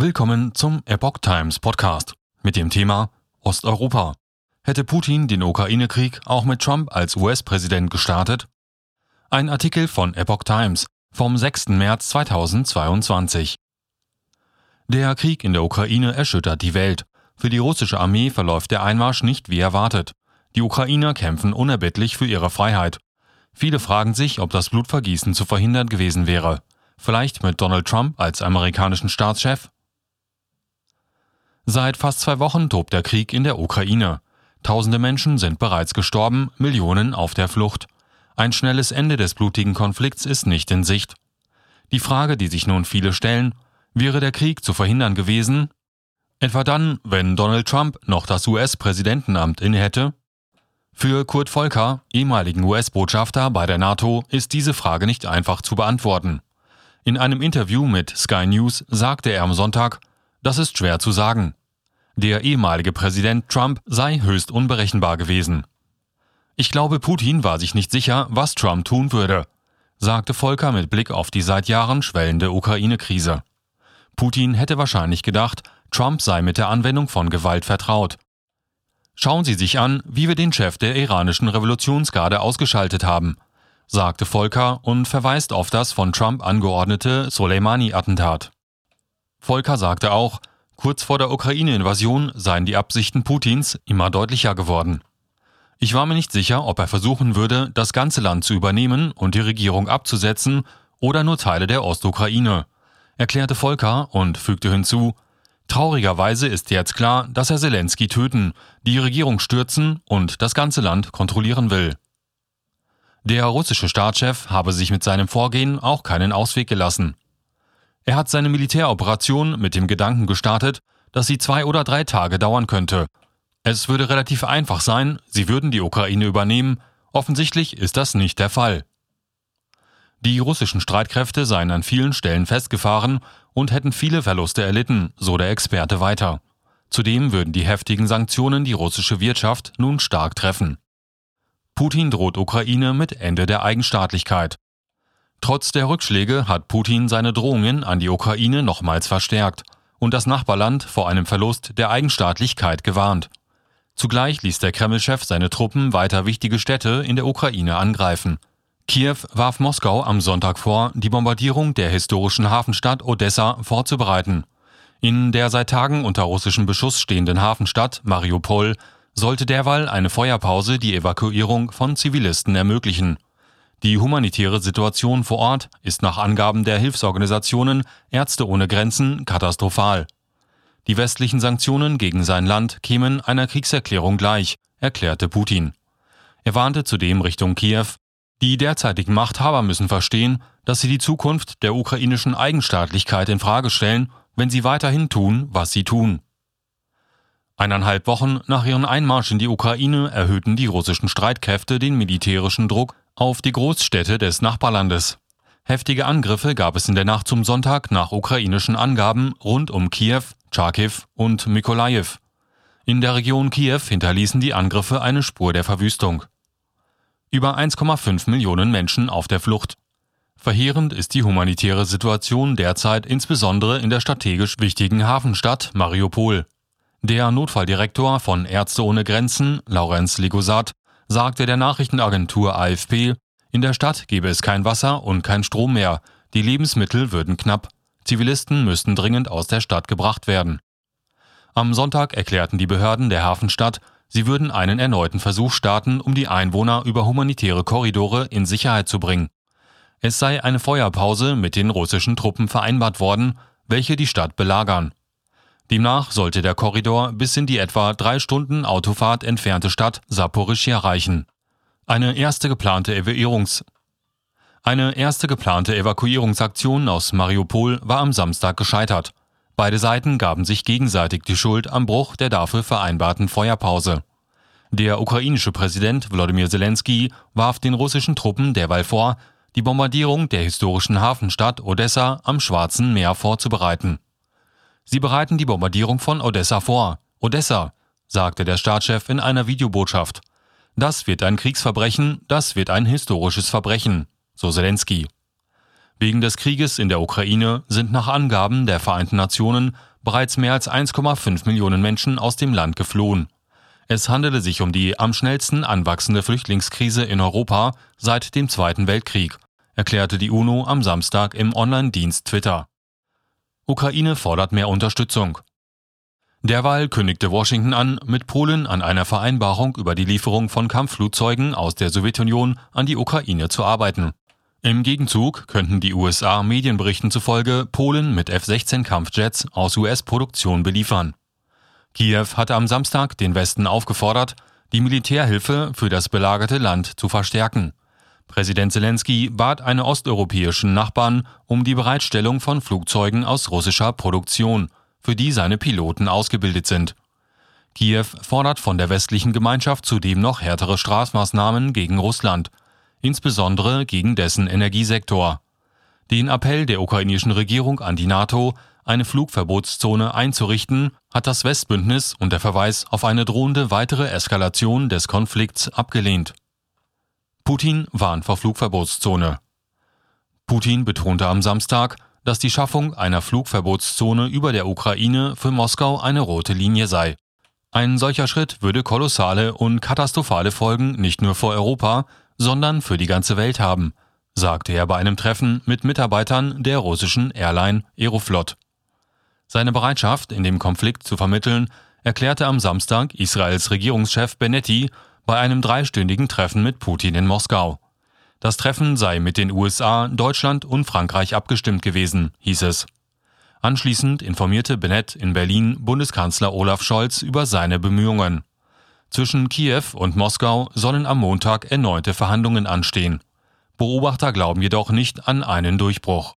Willkommen zum Epoch Times Podcast mit dem Thema Osteuropa. Hätte Putin den Ukraine-Krieg auch mit Trump als US-Präsident gestartet? Ein Artikel von Epoch Times vom 6. März 2022. Der Krieg in der Ukraine erschüttert die Welt. Für die russische Armee verläuft der Einmarsch nicht wie erwartet. Die Ukrainer kämpfen unerbittlich für ihre Freiheit. Viele fragen sich, ob das Blutvergießen zu verhindern gewesen wäre. Vielleicht mit Donald Trump als amerikanischen Staatschef? Seit fast zwei Wochen tobt der Krieg in der Ukraine. Tausende Menschen sind bereits gestorben, Millionen auf der Flucht. Ein schnelles Ende des blutigen Konflikts ist nicht in Sicht. Die Frage, die sich nun viele stellen, wäre der Krieg zu verhindern gewesen? Etwa dann, wenn Donald Trump noch das US-Präsidentenamt innehätte? Für Kurt Volker, ehemaligen US-Botschafter bei der NATO, ist diese Frage nicht einfach zu beantworten. In einem Interview mit Sky News sagte er am Sonntag, das ist schwer zu sagen. Der ehemalige Präsident Trump sei höchst unberechenbar gewesen. Ich glaube, Putin war sich nicht sicher, was Trump tun würde, sagte Volker mit Blick auf die seit Jahren schwellende Ukraine-Krise. Putin hätte wahrscheinlich gedacht, Trump sei mit der Anwendung von Gewalt vertraut. Schauen Sie sich an, wie wir den Chef der iranischen Revolutionsgarde ausgeschaltet haben, sagte Volker und verweist auf das von Trump angeordnete Soleimani-Attentat. Volker sagte auch, Kurz vor der Ukraine-Invasion seien die Absichten Putins immer deutlicher geworden. Ich war mir nicht sicher, ob er versuchen würde, das ganze Land zu übernehmen und die Regierung abzusetzen oder nur Teile der Ostukraine, erklärte Volker und fügte hinzu, Traurigerweise ist jetzt klar, dass er Zelensky töten, die Regierung stürzen und das ganze Land kontrollieren will. Der russische Staatschef habe sich mit seinem Vorgehen auch keinen Ausweg gelassen. Er hat seine Militäroperation mit dem Gedanken gestartet, dass sie zwei oder drei Tage dauern könnte. Es würde relativ einfach sein, sie würden die Ukraine übernehmen, offensichtlich ist das nicht der Fall. Die russischen Streitkräfte seien an vielen Stellen festgefahren und hätten viele Verluste erlitten, so der Experte weiter. Zudem würden die heftigen Sanktionen die russische Wirtschaft nun stark treffen. Putin droht Ukraine mit Ende der Eigenstaatlichkeit. Trotz der Rückschläge hat Putin seine Drohungen an die Ukraine nochmals verstärkt und das Nachbarland vor einem Verlust der Eigenstaatlichkeit gewarnt. Zugleich ließ der Kremlchef seine Truppen weiter wichtige Städte in der Ukraine angreifen. Kiew warf Moskau am Sonntag vor, die Bombardierung der historischen Hafenstadt Odessa vorzubereiten. In der seit Tagen unter russischem Beschuss stehenden Hafenstadt Mariupol sollte derweil eine Feuerpause die Evakuierung von Zivilisten ermöglichen. Die humanitäre Situation vor Ort ist nach Angaben der Hilfsorganisationen Ärzte ohne Grenzen katastrophal. Die westlichen Sanktionen gegen sein Land kämen einer Kriegserklärung gleich, erklärte Putin. Er warnte zudem Richtung Kiew, die derzeitigen Machthaber müssen verstehen, dass sie die Zukunft der ukrainischen Eigenstaatlichkeit in Frage stellen, wenn sie weiterhin tun, was sie tun. Eineinhalb Wochen nach ihrem Einmarsch in die Ukraine erhöhten die russischen Streitkräfte den militärischen Druck auf die Großstädte des Nachbarlandes. Heftige Angriffe gab es in der Nacht zum Sonntag nach ukrainischen Angaben rund um Kiew, Charkiw und Mykolajiw. In der Region Kiew hinterließen die Angriffe eine Spur der Verwüstung. Über 1,5 Millionen Menschen auf der Flucht. Verheerend ist die humanitäre Situation derzeit insbesondere in der strategisch wichtigen Hafenstadt Mariupol. Der Notfalldirektor von Ärzte ohne Grenzen, Laurenz Ligosat, sagte der Nachrichtenagentur AFP, in der Stadt gebe es kein Wasser und kein Strom mehr, die Lebensmittel würden knapp, Zivilisten müssten dringend aus der Stadt gebracht werden. Am Sonntag erklärten die Behörden der Hafenstadt, sie würden einen erneuten Versuch starten, um die Einwohner über humanitäre Korridore in Sicherheit zu bringen. Es sei eine Feuerpause mit den russischen Truppen vereinbart worden, welche die Stadt belagern. Demnach sollte der Korridor bis in die etwa drei Stunden Autofahrt entfernte Stadt Saporischia reichen. Eine erste geplante Evakuierungs eine erste geplante Evakuierungsaktion aus Mariupol war am Samstag gescheitert. Beide Seiten gaben sich gegenseitig die Schuld am Bruch der dafür vereinbarten Feuerpause. Der ukrainische Präsident Wladimir Zelensky warf den russischen Truppen derweil vor, die Bombardierung der historischen Hafenstadt Odessa am Schwarzen Meer vorzubereiten. Sie bereiten die Bombardierung von Odessa vor. Odessa, sagte der Staatschef in einer Videobotschaft. Das wird ein Kriegsverbrechen, das wird ein historisches Verbrechen, so Zelensky. Wegen des Krieges in der Ukraine sind nach Angaben der Vereinten Nationen bereits mehr als 1,5 Millionen Menschen aus dem Land geflohen. Es handele sich um die am schnellsten anwachsende Flüchtlingskrise in Europa seit dem Zweiten Weltkrieg, erklärte die UNO am Samstag im Online-Dienst Twitter. Ukraine fordert mehr Unterstützung. Derweil kündigte Washington an, mit Polen an einer Vereinbarung über die Lieferung von Kampfflugzeugen aus der Sowjetunion an die Ukraine zu arbeiten. Im Gegenzug könnten die USA Medienberichten zufolge Polen mit F-16 Kampfjets aus US-Produktion beliefern. Kiew hatte am Samstag den Westen aufgefordert, die Militärhilfe für das belagerte Land zu verstärken. Präsident Zelensky bat eine osteuropäischen Nachbarn um die Bereitstellung von Flugzeugen aus russischer Produktion, für die seine Piloten ausgebildet sind. Kiew fordert von der westlichen Gemeinschaft zudem noch härtere Strafmaßnahmen gegen Russland, insbesondere gegen dessen Energiesektor. Den Appell der ukrainischen Regierung an die NATO, eine Flugverbotszone einzurichten, hat das Westbündnis unter Verweis auf eine drohende weitere Eskalation des Konflikts abgelehnt. Putin warnt vor Flugverbotszone. Putin betonte am Samstag, dass die Schaffung einer Flugverbotszone über der Ukraine für Moskau eine rote Linie sei. Ein solcher Schritt würde kolossale und katastrophale Folgen nicht nur für Europa, sondern für die ganze Welt haben, sagte er bei einem Treffen mit Mitarbeitern der russischen Airline Aeroflot. Seine Bereitschaft, in dem Konflikt zu vermitteln, erklärte am Samstag Israels Regierungschef Benetti bei einem dreistündigen Treffen mit Putin in Moskau. Das Treffen sei mit den USA, Deutschland und Frankreich abgestimmt gewesen, hieß es. Anschließend informierte Bennett in Berlin Bundeskanzler Olaf Scholz über seine Bemühungen. Zwischen Kiew und Moskau sollen am Montag erneute Verhandlungen anstehen. Beobachter glauben jedoch nicht an einen Durchbruch.